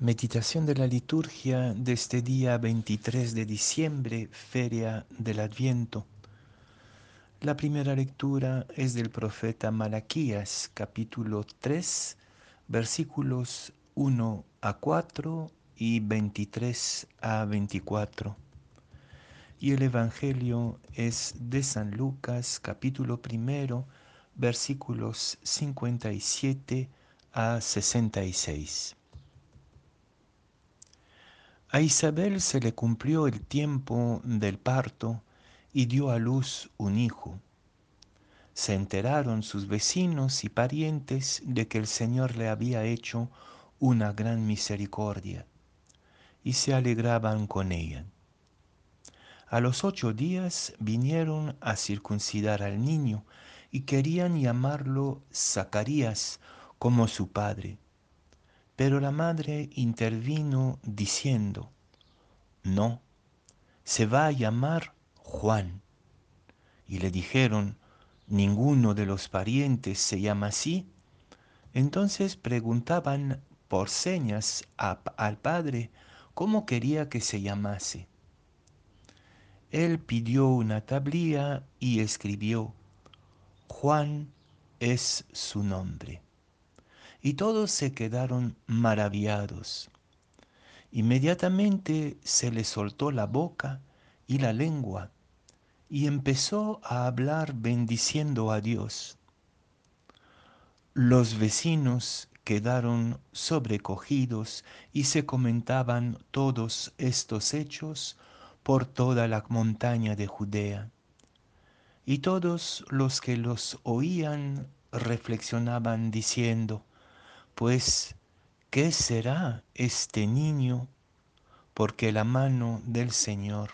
Meditación de la liturgia de este día 23 de diciembre, Feria del Adviento. La primera lectura es del profeta Malaquías, capítulo 3, versículos 1 a 4 y 23 a 24. Y el Evangelio es de San Lucas, capítulo primero, versículos 57 a 66. A Isabel se le cumplió el tiempo del parto y dio a luz un hijo. Se enteraron sus vecinos y parientes de que el Señor le había hecho una gran misericordia y se alegraban con ella. A los ocho días vinieron a circuncidar al niño y querían llamarlo Zacarías como su padre. Pero la madre intervino diciendo, no, se va a llamar Juan. Y le dijeron, ninguno de los parientes se llama así. Entonces preguntaban por señas al padre cómo quería que se llamase. Él pidió una tablilla y escribió, Juan es su nombre y todos se quedaron maravillados. Inmediatamente se le soltó la boca y la lengua y empezó a hablar bendiciendo a Dios. Los vecinos quedaron sobrecogidos y se comentaban todos estos hechos por toda la montaña de Judea. Y todos los que los oían reflexionaban diciendo, pues, ¿qué será este niño? Porque la mano del Señor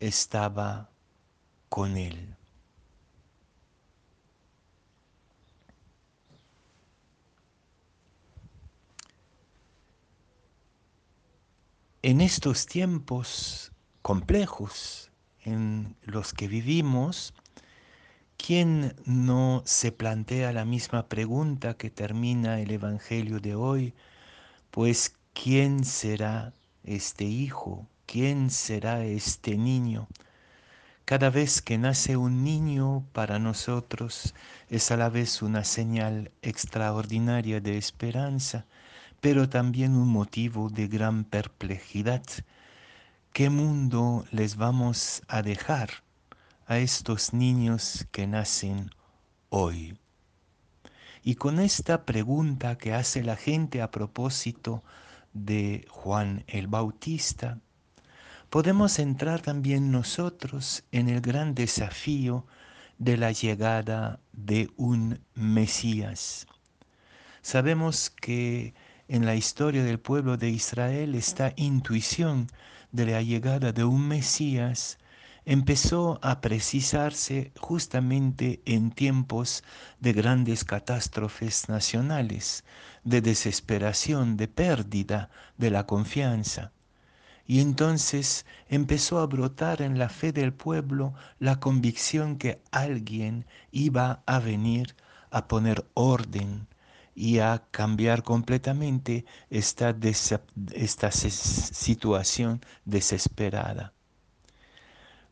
estaba con él. En estos tiempos complejos en los que vivimos, ¿Quién no se plantea la misma pregunta que termina el Evangelio de hoy? Pues, ¿quién será este hijo? ¿Quién será este niño? Cada vez que nace un niño para nosotros es a la vez una señal extraordinaria de esperanza, pero también un motivo de gran perplejidad. ¿Qué mundo les vamos a dejar? A estos niños que nacen hoy. Y con esta pregunta que hace la gente a propósito de Juan el Bautista, podemos entrar también nosotros en el gran desafío de la llegada de un Mesías. Sabemos que en la historia del pueblo de Israel esta intuición de la llegada de un Mesías empezó a precisarse justamente en tiempos de grandes catástrofes nacionales, de desesperación, de pérdida de la confianza. Y entonces empezó a brotar en la fe del pueblo la convicción que alguien iba a venir a poner orden y a cambiar completamente esta, esta situación desesperada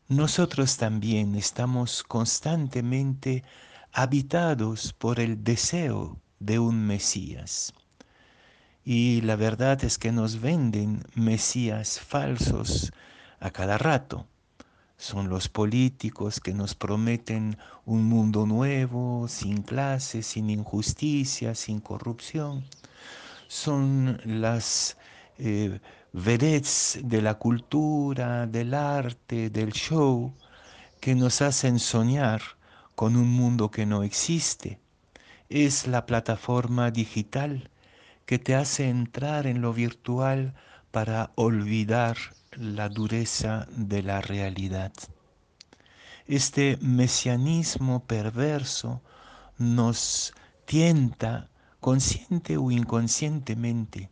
nosotros también estamos constantemente habitados por el deseo de un Mesías. Y la verdad es que nos venden Mesías falsos a cada rato. Son los políticos que nos prometen un mundo nuevo, sin clases, sin injusticia, sin corrupción. Son las eh, vedettes de la cultura, del arte, del show, que nos hacen soñar con un mundo que no existe. Es la plataforma digital que te hace entrar en lo virtual para olvidar la dureza de la realidad. Este mesianismo perverso nos tienta, consciente o inconscientemente.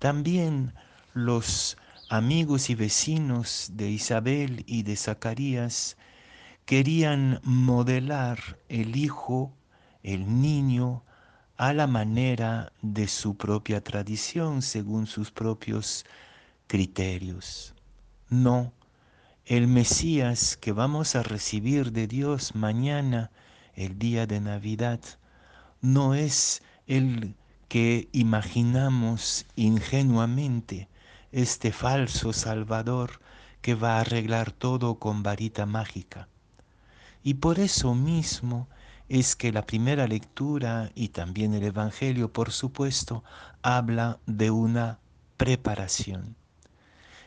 También los amigos y vecinos de Isabel y de Zacarías querían modelar el hijo, el niño, a la manera de su propia tradición, según sus propios criterios. No, el Mesías que vamos a recibir de Dios mañana, el día de Navidad, no es el que imaginamos ingenuamente, este falso Salvador que va a arreglar todo con varita mágica. Y por eso mismo es que la primera lectura y también el Evangelio, por supuesto, habla de una preparación.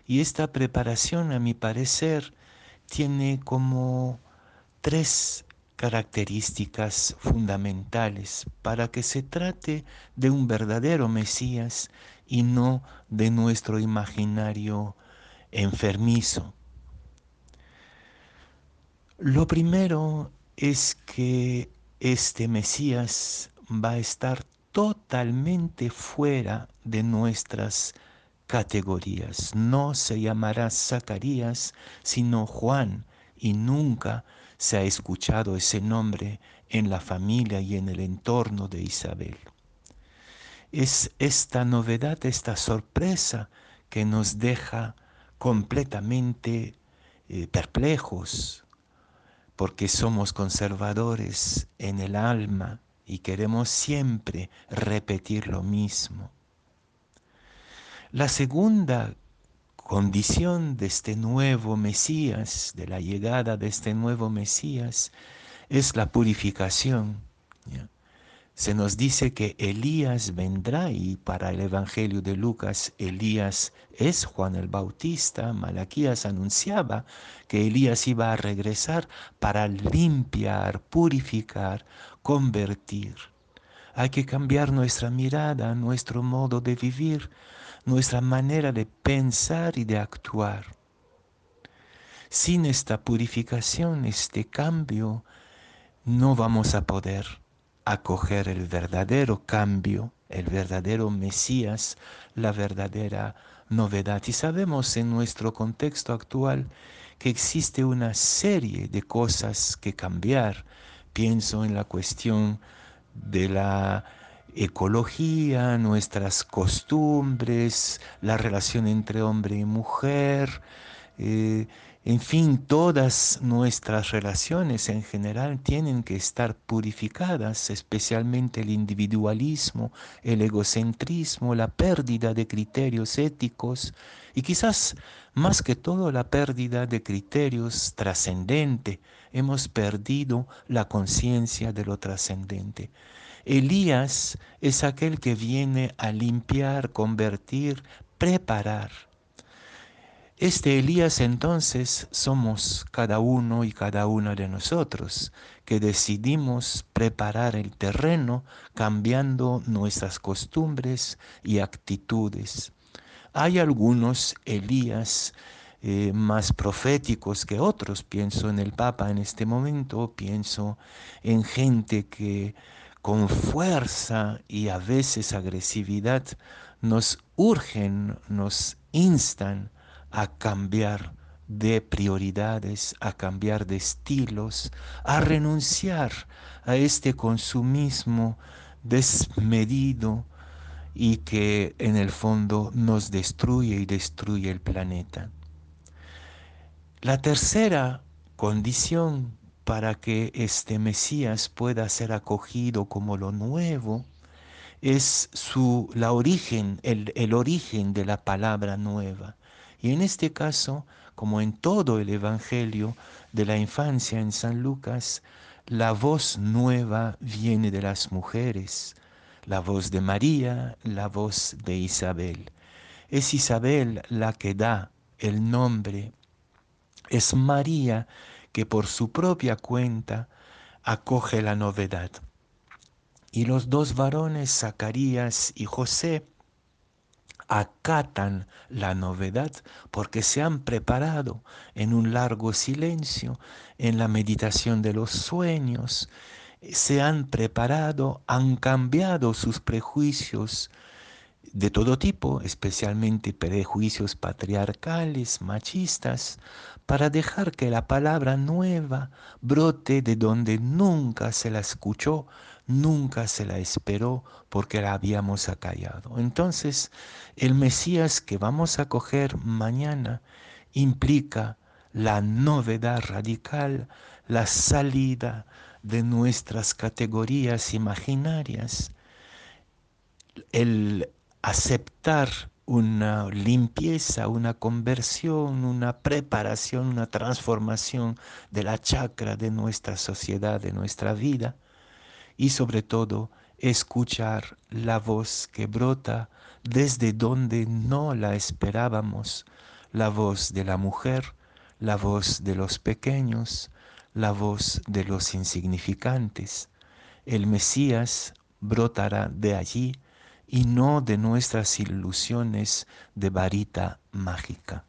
Y esta preparación, a mi parecer, tiene como tres características fundamentales para que se trate de un verdadero Mesías y no de nuestro imaginario enfermizo. Lo primero es que este Mesías va a estar totalmente fuera de nuestras categorías. No se llamará Zacarías, sino Juan, y nunca se ha escuchado ese nombre en la familia y en el entorno de Isabel. Es esta novedad, esta sorpresa que nos deja completamente eh, perplejos, porque somos conservadores en el alma y queremos siempre repetir lo mismo. La segunda condición de este nuevo Mesías, de la llegada de este nuevo Mesías, es la purificación. Se nos dice que Elías vendrá y para el Evangelio de Lucas Elías es Juan el Bautista. Malaquías anunciaba que Elías iba a regresar para limpiar, purificar, convertir. Hay que cambiar nuestra mirada, nuestro modo de vivir, nuestra manera de pensar y de actuar. Sin esta purificación, este cambio, no vamos a poder acoger el verdadero cambio, el verdadero Mesías, la verdadera novedad. Y sabemos en nuestro contexto actual que existe una serie de cosas que cambiar. Pienso en la cuestión de la ecología, nuestras costumbres, la relación entre hombre y mujer, eh, en fin, todas nuestras relaciones en general tienen que estar purificadas, especialmente el individualismo, el egocentrismo, la pérdida de criterios éticos y quizás más que todo la pérdida de criterios trascendente. Hemos perdido la conciencia de lo trascendente. Elías es aquel que viene a limpiar, convertir, preparar. Este Elías entonces somos cada uno y cada una de nosotros que decidimos preparar el terreno cambiando nuestras costumbres y actitudes. Hay algunos Elías eh, más proféticos que otros. Pienso en el Papa en este momento, pienso en gente que con fuerza y a veces agresividad nos urgen, nos instan a cambiar de prioridades, a cambiar de estilos, a renunciar a este consumismo desmedido y que en el fondo nos destruye y destruye el planeta. La tercera condición para que este Mesías pueda ser acogido como lo nuevo, es su, la origen, el, el origen de la palabra nueva. Y en este caso, como en todo el Evangelio de la infancia en San Lucas, la voz nueva viene de las mujeres, la voz de María, la voz de Isabel. Es Isabel la que da el nombre, es María que por su propia cuenta acoge la novedad. Y los dos varones, Zacarías y José, acatan la novedad porque se han preparado en un largo silencio, en la meditación de los sueños, se han preparado, han cambiado sus prejuicios de todo tipo, especialmente prejuicios patriarcales, machistas, para dejar que la palabra nueva brote de donde nunca se la escuchó, nunca se la esperó porque la habíamos acallado. Entonces, el Mesías que vamos a coger mañana implica la novedad radical, la salida de nuestras categorías imaginarias, el aceptar una limpieza, una conversión, una preparación, una transformación de la chakra de nuestra sociedad, de nuestra vida y sobre todo escuchar la voz que brota desde donde no la esperábamos, la voz de la mujer, la voz de los pequeños, la voz de los insignificantes. El Mesías brotará de allí y no de nuestras ilusiones de varita mágica.